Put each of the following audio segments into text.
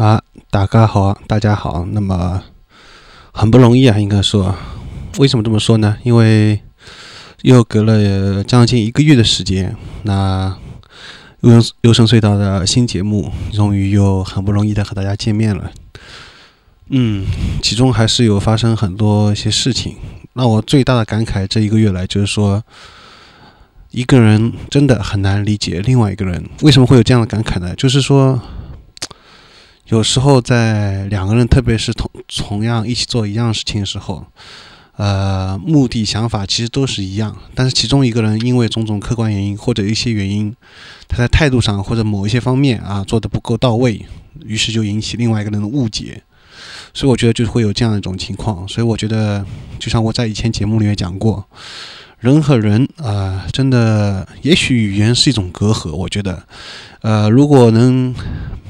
啊，大家好，大家好。那么很不容易啊，应该说，为什么这么说呢？因为又隔了将近一个月的时间，那优优声隧道的新节目终于又很不容易的和大家见面了。嗯，其中还是有发生很多一些事情，让我最大的感慨这一个月来就是说，一个人真的很难理解另外一个人。为什么会有这样的感慨呢？就是说。有时候在两个人，特别是同同样一起做一样事情的时候，呃，目的、想法其实都是一样，但是其中一个人因为种种客观原因或者一些原因，他在态度上或者某一些方面啊做的不够到位，于是就引起另外一个人的误解，所以我觉得就会有这样一种情况。所以我觉得，就像我在以前节目里面讲过，人和人啊，真的也许语言是一种隔阂。我觉得，呃，如果能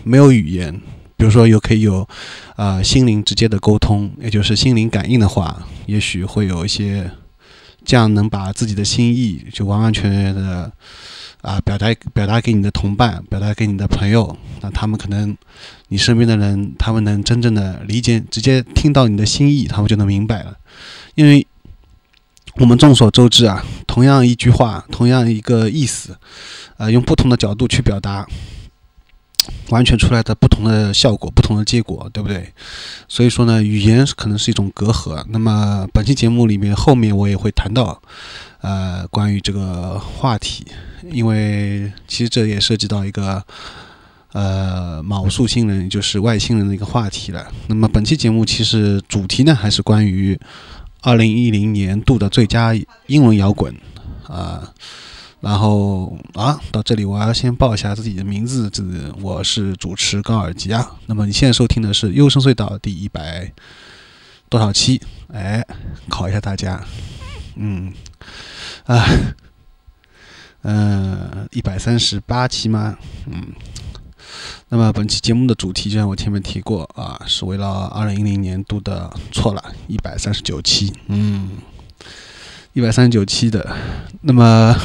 没有语言。比如说，有可以有，啊，心灵直接的沟通，也就是心灵感应的话，也许会有一些，这样能把自己的心意就完完全全的，啊，表达表达给你的同伴，表达给你的朋友，那他们可能，你身边的人，他们能真正的理解，直接听到你的心意，他们就能明白了。因为，我们众所周知啊，同样一句话，同样一个意思，啊，用不同的角度去表达。完全出来的不同的效果，不同的结果，对不对？所以说呢，语言可能是一种隔阂。那么本期节目里面后面我也会谈到，呃，关于这个话题，因为其实这也涉及到一个呃卯宿星人，就是外星人的一个话题了。那么本期节目其实主题呢，还是关于二零一零年度的最佳英文摇滚啊。然后啊，到这里我要先报一下自己的名字，这我是主持高尔基啊。那么你现在收听的是《优声隧道》第一百多少期？哎，考一下大家，嗯，啊，嗯，一百三十八期吗？嗯，那么本期节目的主题就像我前面提过啊，是围绕二零一零年度的，错了，一百三十九期，嗯，一百三十九期的，那么。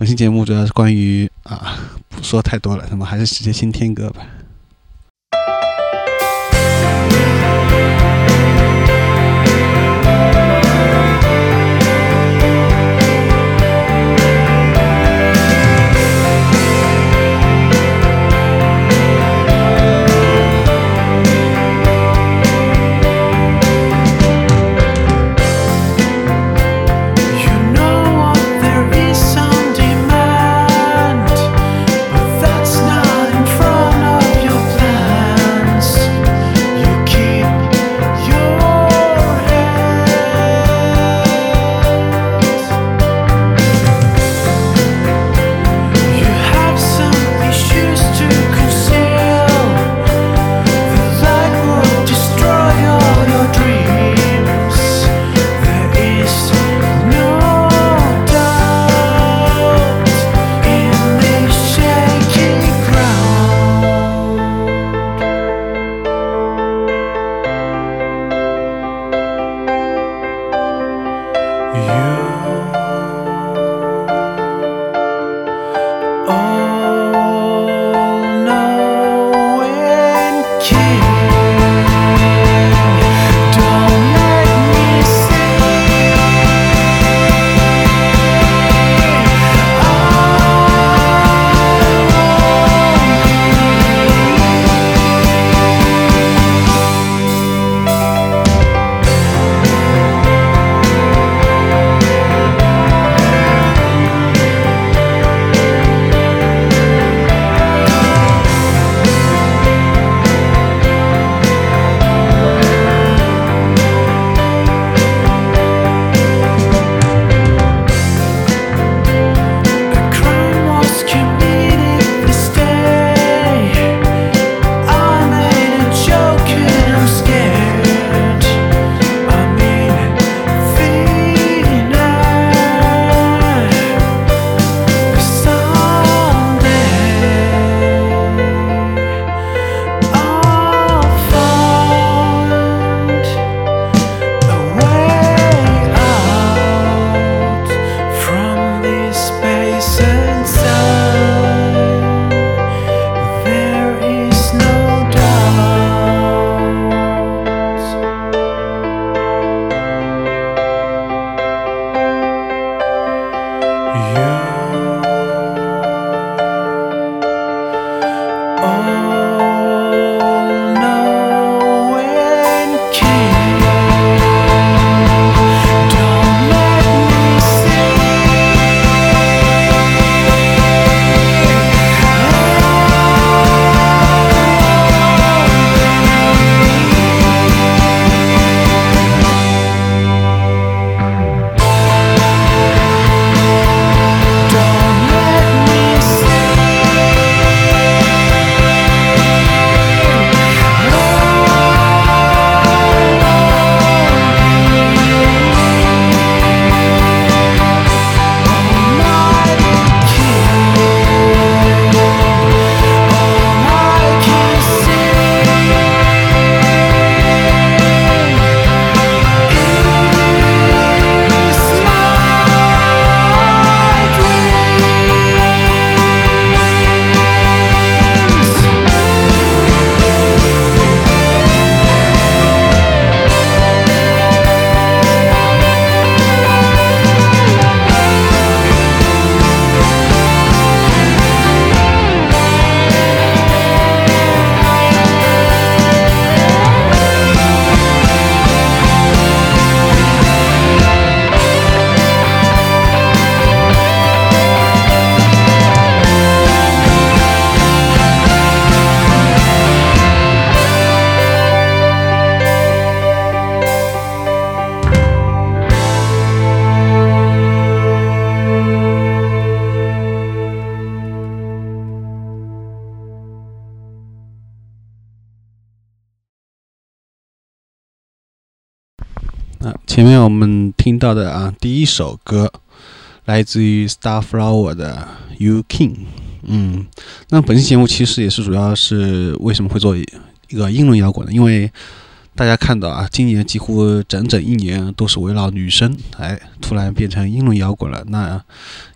本期节目主要是关于啊，不说太多了，那么还是直接先听歌吧。前面我们听到的啊，第一首歌来自于 Starflower 的 You King。嗯，那本期节目其实也是主要是为什么会做一个英伦摇滚呢？因为大家看到啊，今年几乎整整一年都是围绕女生，哎，突然变成英伦摇滚了。那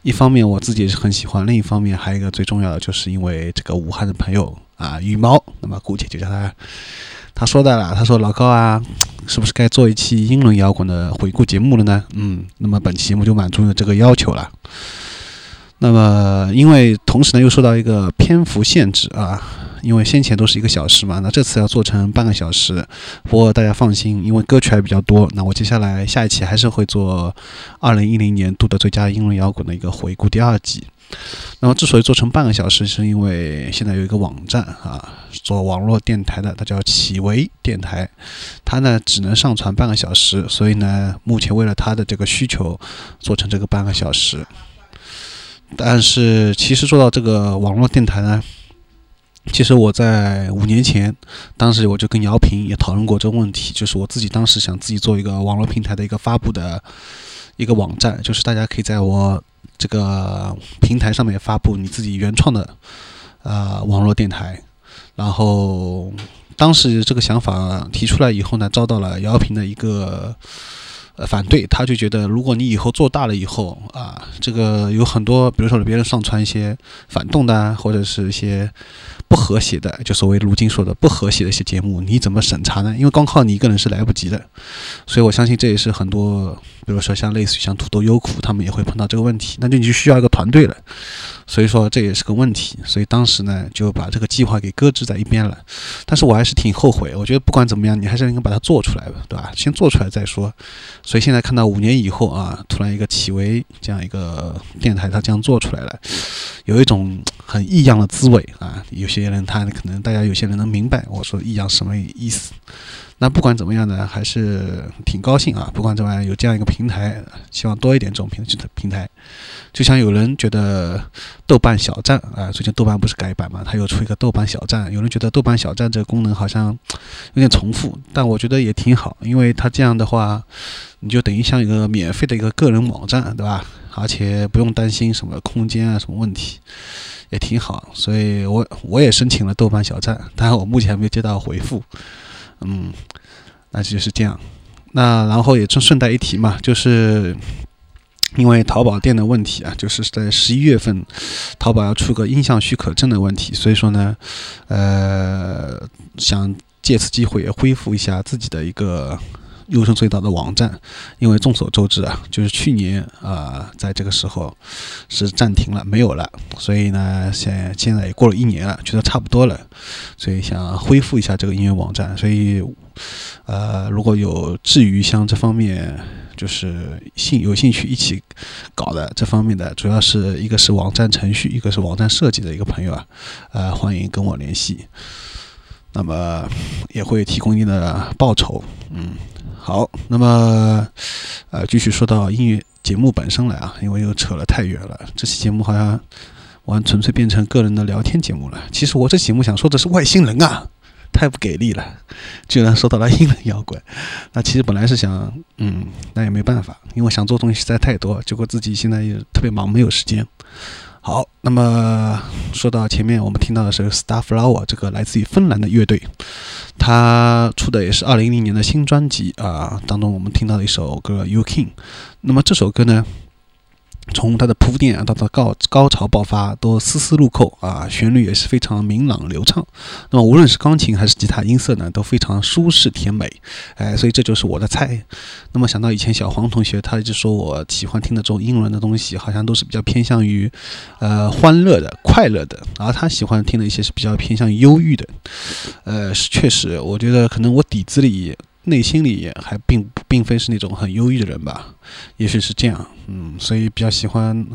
一方面我自己也是很喜欢，另一方面还有一个最重要的，就是因为这个武汉的朋友啊，羽毛，那么姑且就叫他。他说的了，他说老高啊，是不是该做一期英伦摇滚的回顾节目了呢？嗯，那么本期节目就满足了这个要求了。那么因为同时呢又受到一个篇幅限制啊，因为先前都是一个小时嘛，那这次要做成半个小时。不过大家放心，因为歌曲还比较多，那我接下来下一期还是会做二零一零年度的最佳英伦摇滚的一个回顾第二季。那么，之所以做成半个小时，是因为现在有一个网站啊，做网络电台的，它叫企维电台，它呢只能上传半个小时，所以呢，目前为了它的这个需求，做成这个半个小时。但是，其实做到这个网络电台呢，其实我在五年前，当时我就跟姚平也讨论过这个问题，就是我自己当时想自己做一个网络平台的一个发布的一个网站，就是大家可以在我。这个平台上面发布你自己原创的呃网络电台，然后当时这个想法提出来以后呢，遭到了姚平的一个呃反对，他就觉得如果你以后做大了以后啊，这个有很多，比如说别人上传一些反动的或者是一些。不和谐的，就所谓如今说的不和谐的一些节目，你怎么审查呢？因为光靠你一个人是来不及的，所以我相信这也是很多，比如说像类似于像土豆优酷，他们也会碰到这个问题，那就你就需要一个团队了。所以说这也是个问题，所以当时呢就把这个计划给搁置在一边了。但是我还是挺后悔，我觉得不管怎么样，你还是应该把它做出来吧，对吧？先做出来再说。所以现在看到五年以后啊，突然一个企微这样一个电台它这样做出来了，有一种很异样的滋味啊。有些人他可能大家有些人能明白我说异样什么意思。那不管怎么样呢，还是挺高兴啊！不管怎么样，有这样一个平台，希望多一点这种平平台。就像有人觉得豆瓣小站啊，最近豆瓣不是改版嘛，它又出一个豆瓣小站。有人觉得豆瓣小站这个功能好像有点重复，但我觉得也挺好，因为它这样的话，你就等于像一个免费的一个个人网站，对吧？而且不用担心什么空间啊什么问题，也挺好。所以我我也申请了豆瓣小站，但是我目前还没有接到回复。嗯，那就是这样。那然后也顺顺带一提嘛，就是因为淘宝店的问题啊，就是在十一月份，淘宝要出个音像许可证的问题，所以说呢，呃，想借此机会也恢复一下自己的一个。优胜隧道的网站，因为众所周知啊，就是去年啊，在这个时候是暂停了，没有了。所以呢，现现在也过了一年了，觉得差不多了，所以想恢复一下这个音乐网站。所以，呃，如果有至于像这方面，就是兴有兴趣一起搞的这方面的，主要是一个是网站程序，一个是网站设计的一个朋友啊，呃，欢迎跟我联系。那么也会提供一定的报酬，嗯。好，那么，呃，继续说到音乐节目本身来啊，因为又扯了太远了。这期节目好像完纯粹变成个人的聊天节目了。其实我这节目想说的是外星人啊，太不给力了，居然说到了英伦摇滚。那其实本来是想，嗯，那也没办法，因为想做东西实在太多，结果自己现在也特别忙，没有时间。好，那么说到前面，我们听到的是 Starflower 这个来自于芬兰的乐队，他出的也是二零一零年的新专辑啊，当中我们听到的一首歌 You King，那么这首歌呢？从它的铺垫啊到它高高潮爆发都丝丝入扣啊，旋律也是非常明朗流畅。那么无论是钢琴还是吉他音色呢，都非常舒适甜美。哎，所以这就是我的菜。那么想到以前小黄同学，他一直说我喜欢听的这种英伦的东西，好像都是比较偏向于呃欢乐的、快乐的，而他喜欢听的一些是比较偏向于忧郁的。呃，是确实，我觉得可能我底子里。内心里还并并非是那种很忧郁的人吧，也许是这样，嗯，所以比较喜欢，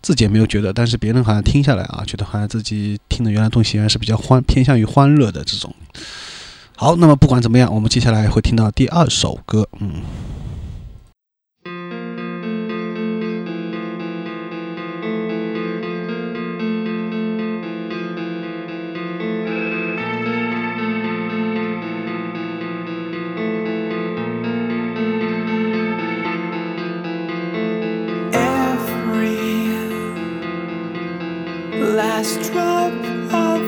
自己也没有觉得，但是别人好像听下来啊，觉得好像自己听的原来东西还是比较欢，偏向于欢乐的这种。好，那么不管怎么样，我们接下来会听到第二首歌，嗯。last drop of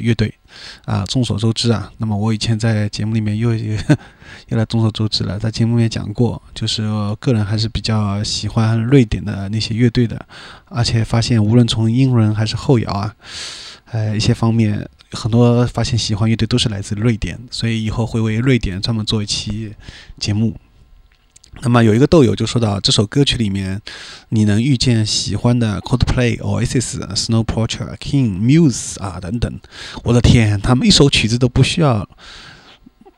乐队啊。众所周知啊，那么我以前在节目里面又又来众所周知了，在节目里面讲过，就是个人还是比较喜欢瑞典的那些乐队的，而且发现无论从英伦还是后摇啊，呃一些方面，很多发现喜欢乐队都是来自瑞典，所以以后会为瑞典专门做一期节目。那么有一个豆友就说到，这首歌曲里面，你能遇见喜欢的 Coldplay、Oasis、Snow Patrol、King、Muse 啊等等，我的天，他们一首曲子都不需要，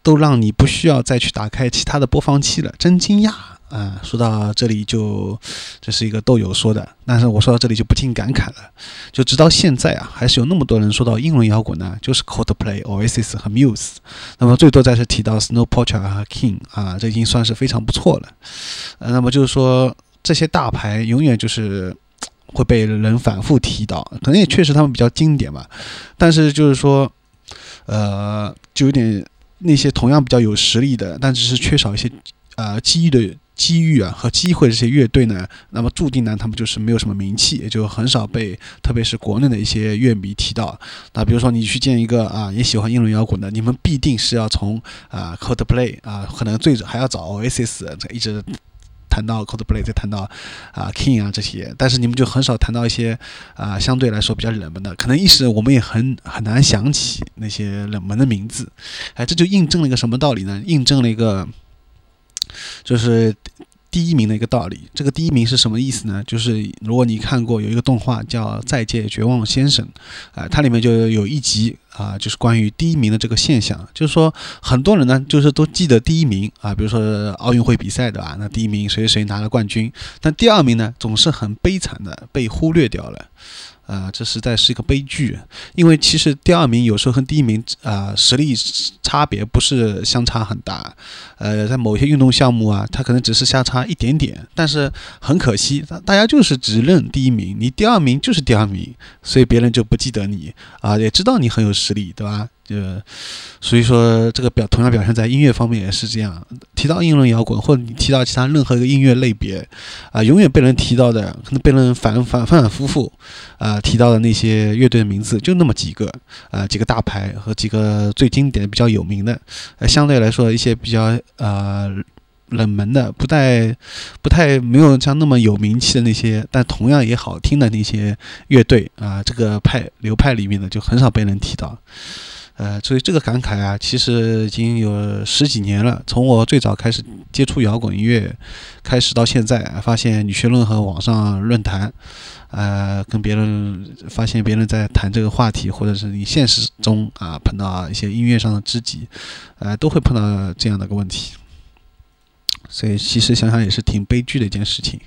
都让你不需要再去打开其他的播放器了，真惊讶。啊，说到这里就，这是一个豆友说的，但是我说到这里就不禁感慨了，就直到现在啊，还是有那么多人说到英伦摇滚呢，就是 Coldplay、Oasis 和 Muse，那么最多再是提到 Snow Patrol 和 King 啊，这已经算是非常不错了。呃，那么就是说这些大牌永远就是会被人反复提到，可能也确实他们比较经典吧，但是就是说，呃，就有点那些同样比较有实力的，但只是缺少一些呃机遇的。机遇啊和机会这些乐队呢，那么注定呢，他们就是没有什么名气，也就很少被特别是国内的一些乐迷提到。那比如说你去见一个啊也喜欢英伦摇滚的，你们必定是要从啊 Coldplay 啊，可能最还要找 Oasis，一直谈到 Coldplay，再谈到啊 King 啊这些，但是你们就很少谈到一些啊相对来说比较冷门的，可能一时我们也很很难想起那些冷门的名字。哎，这就印证了一个什么道理呢？印证了一个。就是第一名的一个道理。这个第一名是什么意思呢？就是如果你看过有一个动画叫《再见绝望先生》，啊，它里面就有一集啊，就是关于第一名的这个现象。就是说，很多人呢，就是都记得第一名啊，比如说奥运会比赛的啊，那第一名谁谁拿了冠军，但第二名呢，总是很悲惨的被忽略掉了。啊，这实在是一个悲剧，因为其实第二名有时候和第一名啊实力差别不是相差很大，呃，在某些运动项目啊，它可能只是相差一点点，但是很可惜，大家就是只认第一名，你第二名就是第二名，所以别人就不记得你啊，也知道你很有实力，对吧？呃，所以说这个表同样表现在音乐方面也是这样。提到英伦摇滚，或者你提到其他任何一个音乐类别，啊，永远被人提到的，可能被人反反反反复复啊提到的那些乐队的名字就那么几个，啊，几个大牌和几个最经典、比较有名的。呃，相对来说一些比较呃冷门的、不太不太没有像那么有名气的那些，但同样也好听的那些乐队啊，这个派流派里面的就很少被人提到。呃，所以这个感慨啊，其实已经有十几年了。从我最早开始接触摇滚音乐开始到现在，发现女学论和网上论坛，呃，跟别人发现别人在谈这个话题，或者是你现实中啊碰到一些音乐上的知己，呃，都会碰到这样的个问题。所以其实想想也是挺悲剧的一件事情。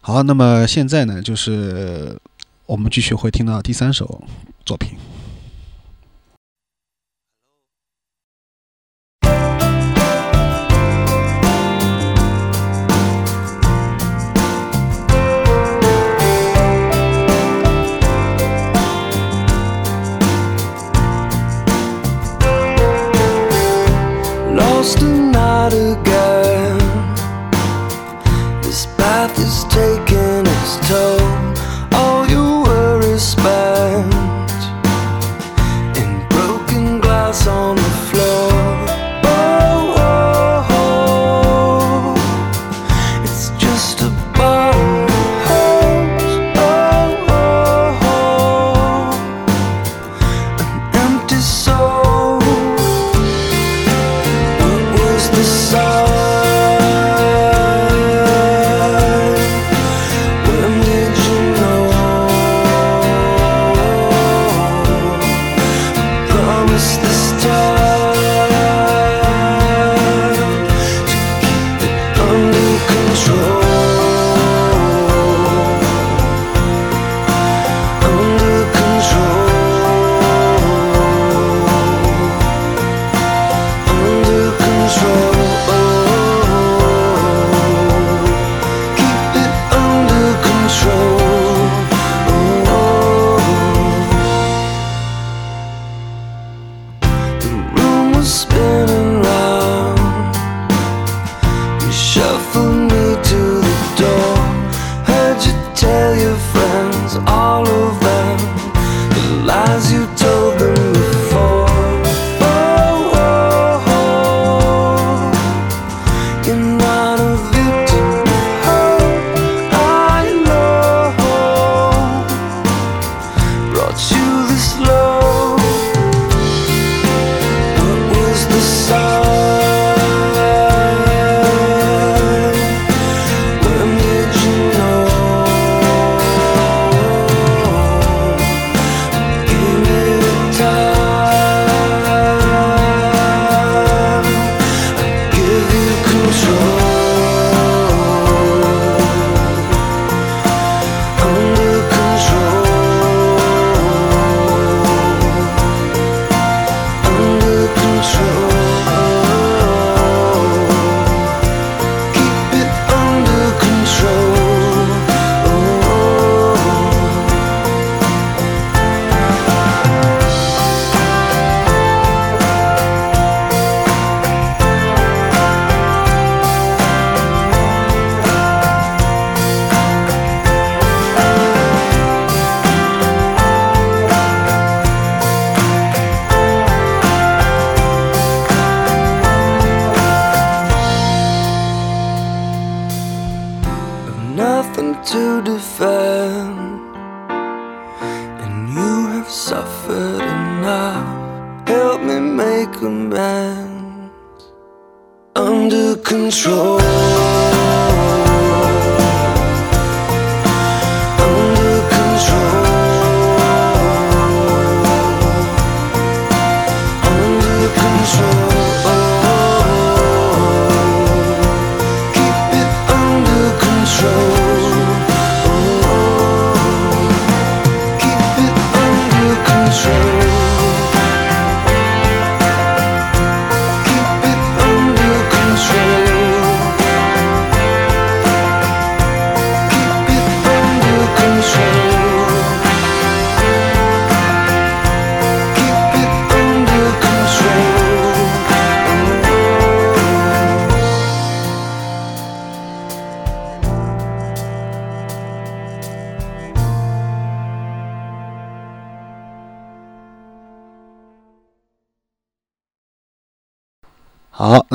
好，那么现在呢，就是我们继续会听到第三首作品。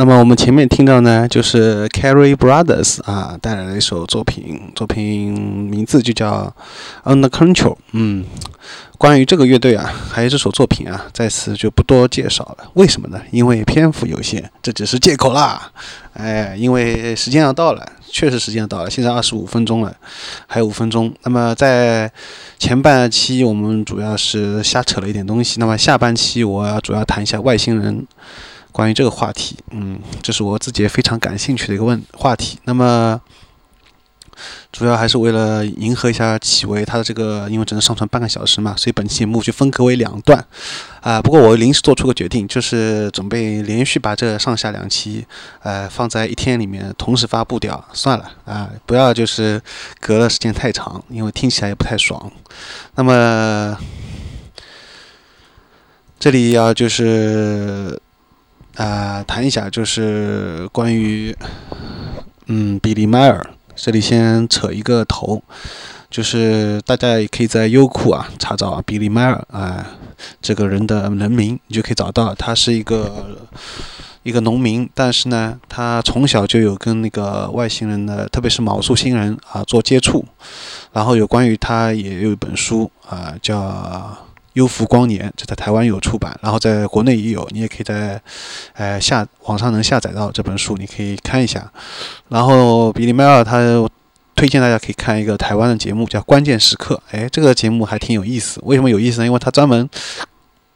那么我们前面听到呢，就是 Carrie Brothers 啊带来的一首作品，作品名字就叫 Under Control。嗯，关于这个乐队啊，还有这首作品啊，在此就不多介绍了。为什么呢？因为篇幅有限，这只是借口啦。哎，因为时间要到了，确实时间要到了，现在二十五分钟了，还有五分钟。那么在前半期我们主要是瞎扯了一点东西，那么下半期我要主要谈一下外星人。关于这个话题，嗯，这是我自己也非常感兴趣的一个问话题。那么，主要还是为了迎合一下启维，他的这个因为只能上传半个小时嘛，所以本期节目就分割为两段。啊、不过我临时做出个决定，就是准备连续把这上下两期，呃，放在一天里面同时发布掉。算了啊、不要就是隔了时间太长，因为听起来也不太爽。那么。这里要就是啊、谈一下就是关于嗯比利迈尔，这里先扯一个头，就是大家也可以在优酷啊查找比利迈尔啊、这个人的人名，你就可以找到他是一个一个农民，但是呢，他从小就有跟那个外星人的，特别是毛素星人啊做接触，然后有关于他也有一本书啊叫。优福光年，这在台湾有出版，然后在国内也有，你也可以在，呃下网上能下载到这本书，你可以看一下。然后比利麦尔他推荐大家可以看一个台湾的节目，叫《关键时刻》。哎，这个节目还挺有意思。为什么有意思呢？因为他专门，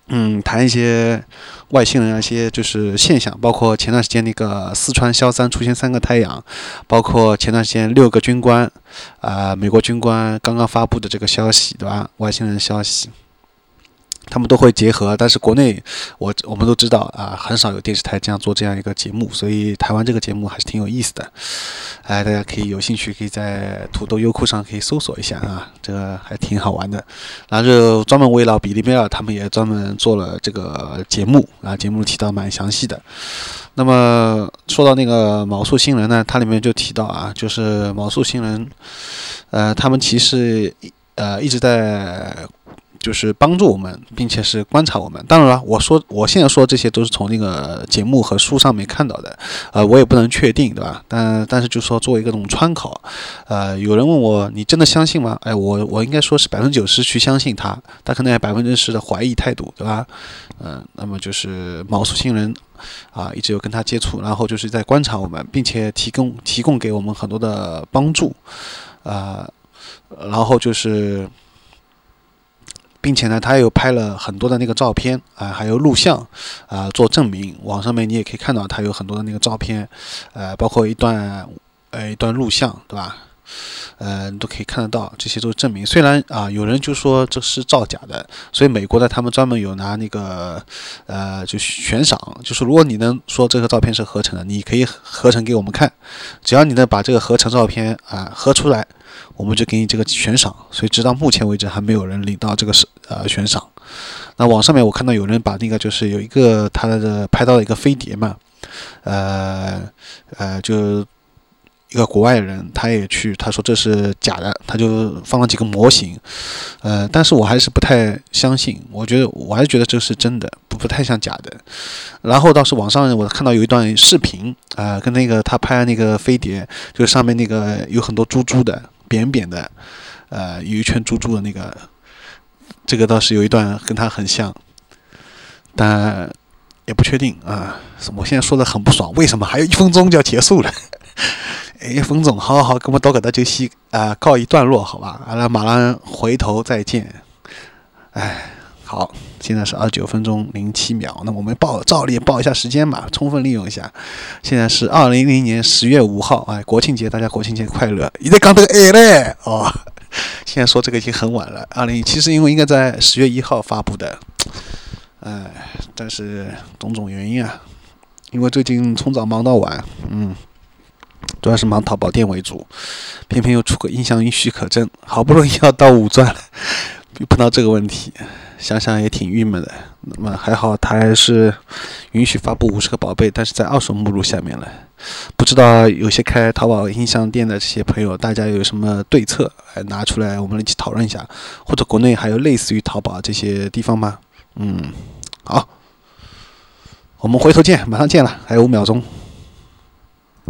嗯，谈一些外星人啊一些就是现象，包括前段时间那个四川萧山出现三个太阳，包括前段时间六个军官，啊、美国军官刚刚发布的这个消息，对吧？外星人消息。他们都会结合，但是国内我我们都知道啊，很少有电视台这样做这样一个节目，所以台湾这个节目还是挺有意思的。哎，大家可以有兴趣可以在土豆、优酷上可以搜索一下啊，这个还挺好玩的。然后就专门围绕比利贝尔，他们也专门做了这个节目啊，节目提到蛮详细的。那么说到那个毛素新人呢，它里面就提到啊，就是毛素新人，呃，他们其实呃一直在就是帮助我们，并且是观察我们。当然了，我说我现在说这些都是从那个节目和书上面看到的，呃，我也不能确定，对吧？但但是就说作为一个这种参考，呃，有人问我你真的相信吗？哎，我我应该说是百分之九十去相信他，他可能有百分之十的怀疑态度，对吧？嗯、那么就是毛素星人啊，一直有跟他接触，然后就是在观察我们，并且提供提供给我们很多的帮助，啊、然后就是。并且呢，他又拍了很多的那个照片啊、还有录像啊、做证明。网上面你也可以看到他有很多的那个照片，呃，包括一段呃一段录像，对吧？呃，你都可以看得到，这些都是证明。虽然啊、有人就说这是造假的，所以美国的他们专门有拿那个呃，就悬赏，就是如果你能说这个照片是合成的，你可以合成给我们看，只要你能把这个合成照片啊、合出来，我们就给你这个悬赏。所以直到目前为止还没有人领到这个是呃悬赏。那网上面我看到有人把那个就是有一个他的拍到一个飞碟嘛，呃呃就一个国外人，他也去，他说这是假的，他就放了几个模型，呃，但是我还是不太相信，我觉得我还是觉得这是真的，不不太像假的。然后倒是网上我看到有一段视频啊、跟那个他拍那个飞碟，就是上面那个有很多珠珠的，扁扁的，呃，有一圈珠珠的那个，这个倒是有一段跟他很像，但也不确定啊。我现在说的很不爽，为什么还有一分钟就要结束了？哎，冯总，好好好，跟我们到搿搭就先啊、告一段落，好吧？阿拉马上回头再见。哎，好，现在是二十九分钟零七秒，那我们报照例报一下时间吧，充分利用一下。现在是二零零年十月五号，哎，国庆节，大家国庆节快乐！你在讲这个哎嘞，哦，现在说这个已经很晚了。二零其实因为应该在十月一号发布的，哎，但是种种原因啊，因为最近从早忙到晚，嗯。主要是忙淘宝店为主，偏偏又出个音响允许可证，好不容易要到五钻了，又碰到这个问题，想想也挺郁闷的。那么还好，他还是允许发布五十个宝贝，但是在二手目录下面了。不知道有些开淘宝音像店的这些朋友，大家有什么对策？哎，拿出来我们一起讨论一下。或者国内还有类似于淘宝这些地方吗？嗯，好，我们回头见，马上见了，还有五秒钟。